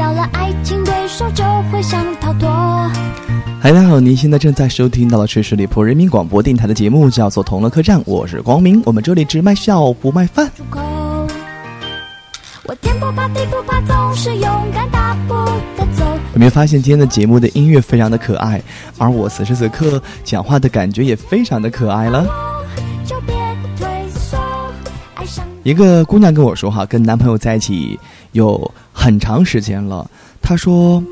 到了爱情对手，就会想逃脱。嗨，大家好，您现在正在收听到的是十里铺人民广播电台的节目，叫做《同乐客栈》，我是光明。我们这里只卖笑不卖饭。我天不怕地不怕，总是勇敢大步的走。有没有发现今天的节目的音乐非常的可爱，而我此时此刻讲话的感觉也非常的可爱了。就别退缩，爱上一个姑娘跟我说哈，跟男朋友在一起有很长时间了，她说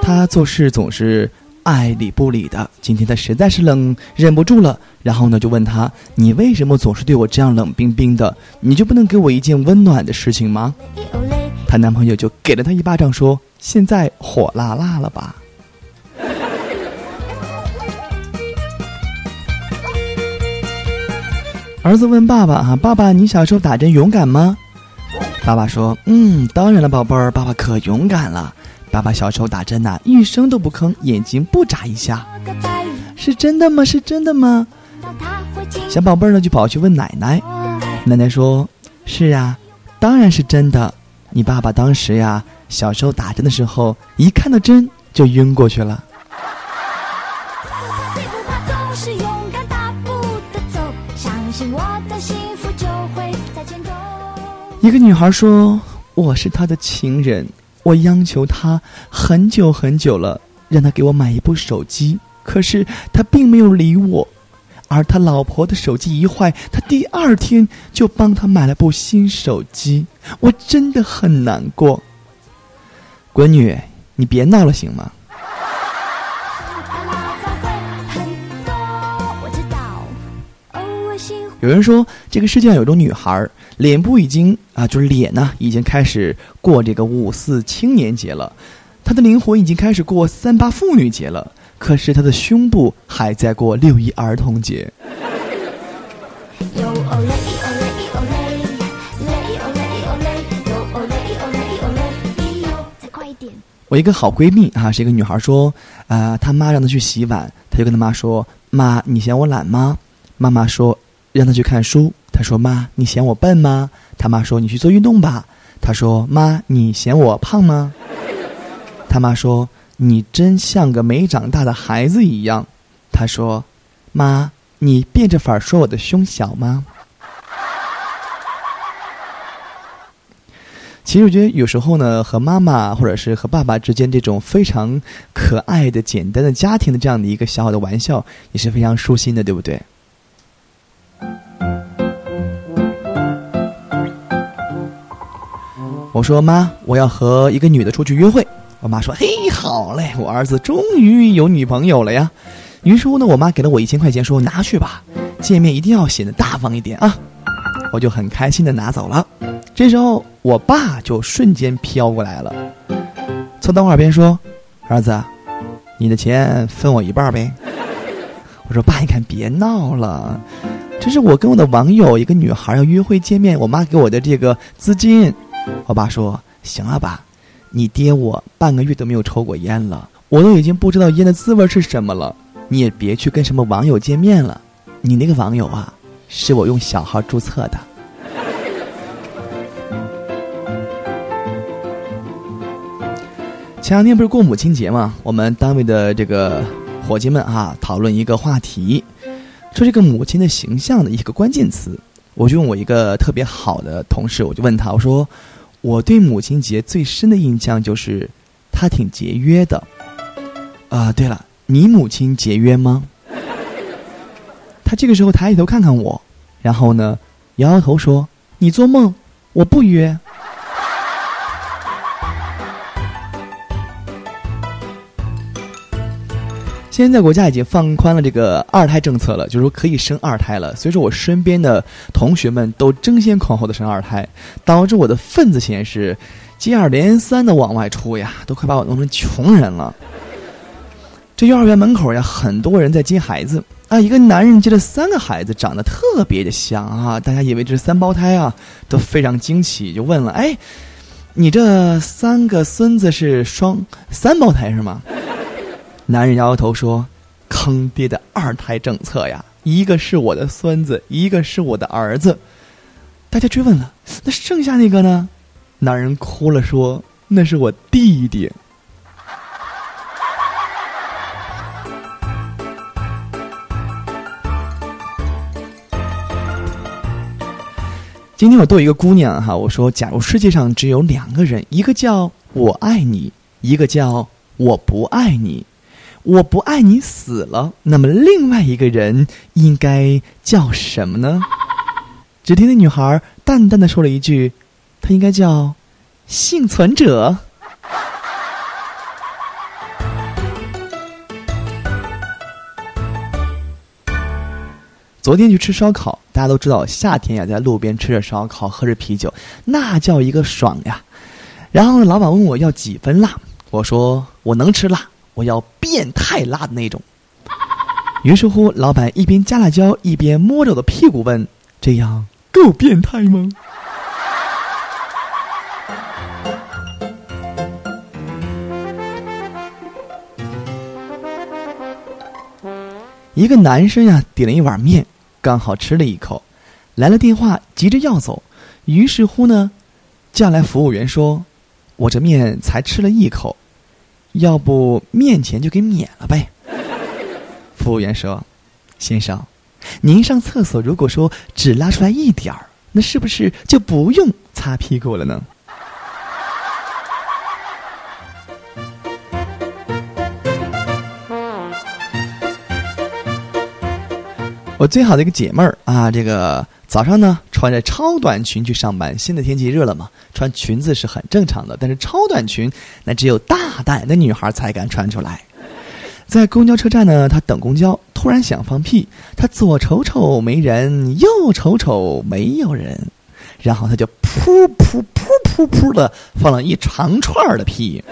她做事总是爱理不理的，今天她实在是冷忍不住了，然后呢就问他，你为什么总是对我这样冷冰冰的？你就不能给我一件温暖的事情吗？她男朋友就给了她一巴掌，说：“现在火辣辣了吧？”儿子问爸爸：“哈，爸爸，你小时候打针勇敢吗？”爸爸说：“嗯，当然了，宝贝儿，爸爸可勇敢了。爸爸小时候打针呐、一声都不吭，眼睛不眨一下。是真的吗？是真的吗小宝贝儿呢就跑去问奶奶，奶奶说：“是呀，当然是真的。你爸爸当时呀，小时候打针的时候，一看到针就晕过去了。一个女孩说：“我是他的情人，我央求他很久很久了，让他给我买一部手机，可是他并没有理我。而他老婆的手机一坏，他第二天就帮他买了部新手机，我真的很难过。闺女，你别闹了行吗？”有人说，这个世界上有种女孩儿，脸部已经啊，就是脸呢，已经开始过这个五四青年节了，她的灵魂已经开始过三八妇女节了，可是她的胸部还在过六一儿童节。我一个好闺蜜啊，是一个女孩说，啊、她妈让她去洗碗，她就跟她妈说：“妈，你嫌我懒吗？”妈妈说：“让他去看书。”他说：“妈，你嫌我笨吗？”他妈说：“你去做运动吧。”他说：“妈，你嫌我胖吗？”他妈说：“你真像个没长大的孩子一样。”他说：“妈，你变着法儿说我的胸小吗？”其实我觉得有时候呢，和妈妈或者是和爸爸之间这种非常可爱的、简单的家庭的这样的一个小小的玩笑，也是非常舒心的，对不对？我说妈，我要和一个女的出去约会。我妈说：“嘿，好嘞，我儿子终于有女朋友了呀。”于是乎呢，我妈给了我一千块钱，说：“拿去吧，见面一定要显得大方一点啊。”我就很开心的拿走了。这时候，我爸就瞬间飘过来了，凑到我耳边说：“儿子，你的钱分我一半呗。”我说：“爸，你看别闹了，这是我跟我的网友一个女孩要约会见面，我妈给我的这个资金。”我爸说：“行了吧，你爹我半个月都没有抽过烟了，我都已经不知道烟的滋味是什么了。你也别去跟什么网友见面了，你那个网友啊，是我用小号注册的。”前两天不是过母亲节嘛，我们单位的这个伙计们啊，讨论一个话题，说这个母亲的形象的一个关键词。我就问我一个特别好的同事，我就问他，我说我对母亲节最深的印象就是她挺节约的。啊、对了，你母亲节约吗？他这个时候抬起头看看我，然后呢，摇摇头说：“你做梦，我不约。”现在国家已经放宽了这个二胎政策了，就是说可以生二胎了。所以说我身边的同学们都争先恐后的生二胎，导致我的份子钱是接二连三的往外出呀，都快把我弄成穷人了。这幼儿园门口呀，很多人在接孩子啊，一个男人接了三个孩子，长得特别的像啊，大家以为这是三胞胎啊，都非常惊奇，就问了：“哎，你这三个孙子是双三胞胎是吗？”男人摇摇头说：“坑爹的二胎政策呀，一个是我的孙子，一个是我的儿子。”大家追问了：“那剩下那个呢？”男人哭了说：“那是我弟弟。今天我逗一个姑娘哈，我说：假如世界上只有两个人，一个叫我爱你，一个叫我不爱你。我不爱你死了，那么另外一个人应该叫什么呢？只听那女孩淡淡的说了一句：“他应该叫幸存者。”昨天去吃烧烤，大家都知道夏天呀，在路边吃着烧烤，喝着啤酒，那叫一个爽呀。然后呢，老板问我要几分辣，我说我能吃辣，我要变态辣的那种。于是乎，老板一边加辣椒，一边摸着我的屁股问：“这样够变态吗？”一个男生呀，点了一碗面，刚好吃了一口，来了电话，急着要走，于是乎呢，叫来服务员说：“我这面才吃了一口，要不面前就给免了呗。”服务员说：“先生，您上厕所如果说只拉出来一点儿，那是不是就不用擦屁股了呢？”我最好的一个姐妹儿啊，这个早上呢穿着超短裙去上班。现在天气热了嘛，穿裙子是很正常的，但是超短裙那只有大胆的女孩才敢穿出来。在公交车站呢，她等公交，突然想放屁，她左瞅瞅没人，右瞅瞅没有人，然后她就噗噗噗噗噗的放了一长串的屁。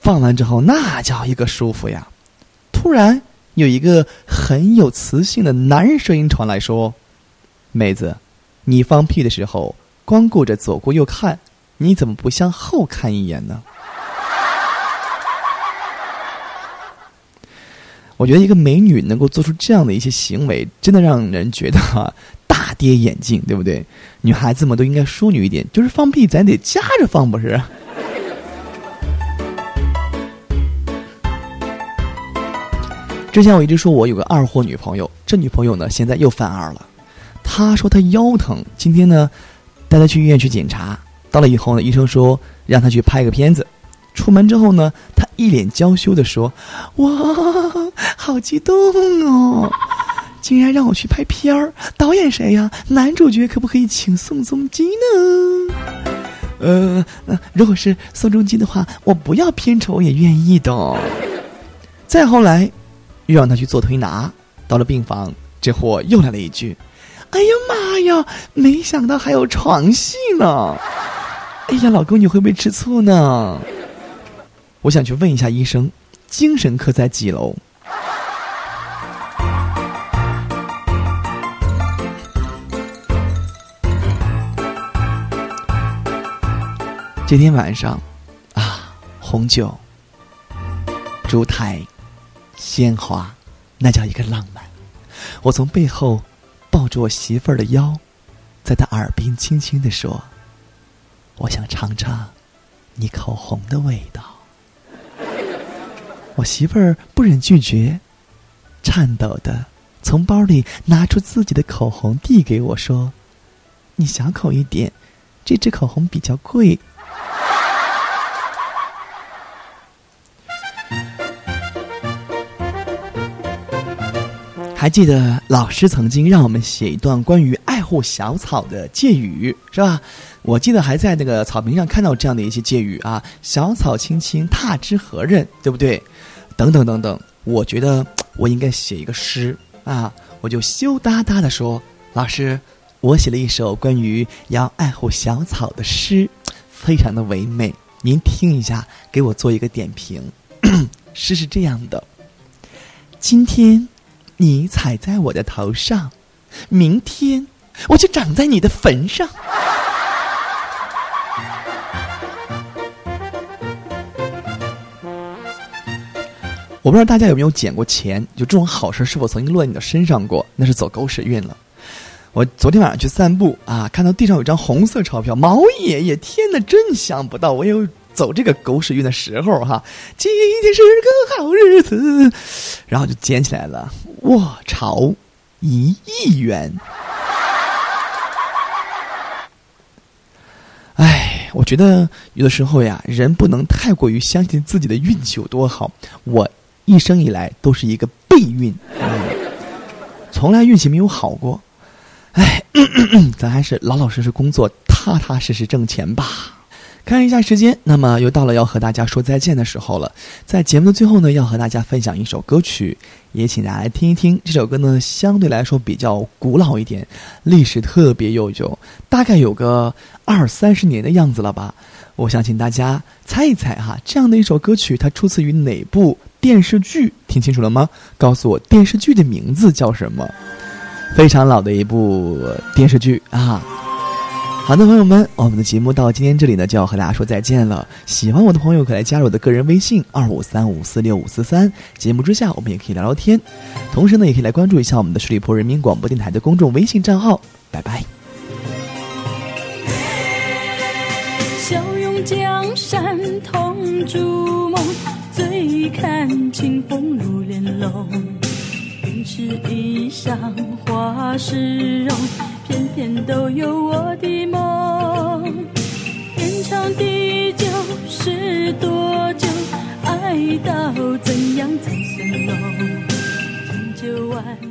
放完之后，那叫一个舒服呀！突然。有一个很有磁性的男人声音传来说：“妹子，你放屁的时候光顾着左顾右看，你怎么不向后看一眼呢？” 我觉得一个美女能够做出这样的一些行为，真的让人觉得哈大跌眼镜，对不对？女孩子们都应该淑女一点，就是放屁咱得夹着放，不是？之前我一直说我有个二货女朋友，这女朋友呢现在又犯二了。她说她腰疼，今天呢带她去医院去检查。到了以后呢，医生说让她去拍个片子。出门之后呢，她一脸娇羞的说：“哇，好激动哦！竟然让我去拍片儿，导演谁呀？男主角可不可以请宋仲基呢？呃，如果是宋仲基的话，我不要片酬也愿意的。再后来。”又让他去做推拿，到了病房，这货又来了一句：“哎呀妈呀，没想到还有床戏呢！哎呀，老公你会不会吃醋呢？”我想去问一下医生，精神科在几楼？这天晚上，啊，红酒，烛台。鲜花，那叫一个浪漫。我从背后抱住我媳妇儿的腰，在她耳边轻轻的说：“我想尝尝你口红的味道。”我媳妇儿不忍拒绝，颤抖的从包里拿出自己的口红递给我说：“你小口一点，这支口红比较贵。”还记得老师曾经让我们写一段关于爱护小草的借语，是吧？我记得还在那个草坪上看到这样的一些借语啊，“小草青青，踏之何刃”，对不对？等等等等，我觉得我应该写一个诗啊，我就羞答答的说：“老师，我写了一首关于要爱护小草的诗，非常的唯美，您听一下，给我做一个点评。诗是这样的：今天。”你踩在我的头上，明天我就长在你的坟上。我不知道大家有没有捡过钱，就这种好事是否曾经落在你的身上过？那是走狗屎运了。我昨天晚上去散步啊，看到地上有张红色钞票，毛爷爷，天哪，真想不到我有走这个狗屎运的时候哈！今天是个好日子，然后就捡起来了，卧槽，一亿元！哎，我觉得有的时候呀，人不能太过于相信自己的运气有多好。我一生以来都是一个背运，从来运气没有好过。哎，咱还是老老实实工作，踏踏实实挣钱吧。看一下时间，那么又到了要和大家说再见的时候了。在节目的最后呢，要和大家分享一首歌曲，也请大家来听一听。这首歌呢，相对来说比较古老一点，历史特别悠久，大概有个二三十年的样子了吧。我想请大家猜一猜哈，这样的一首歌曲，它出自于哪部电视剧？听清楚了吗？告诉我电视剧的名字叫什么？非常老的一部电视剧啊！好的，朋友们，我们的节目到今天这里呢，就要和大家说再见了。喜欢我的朋友可来加入我的个人微信二五三五四六五四三。节目之下，我们也可以聊聊天，同时呢，也可以来关注一下我们的十里铺人民广播电台的公众微信账号。拜拜。笑拥江山同筑梦，醉看清风入帘笼。云是衣裳花是容，天天都有我的梦。天长地久是多久？爱到怎样才算浓？千秋万。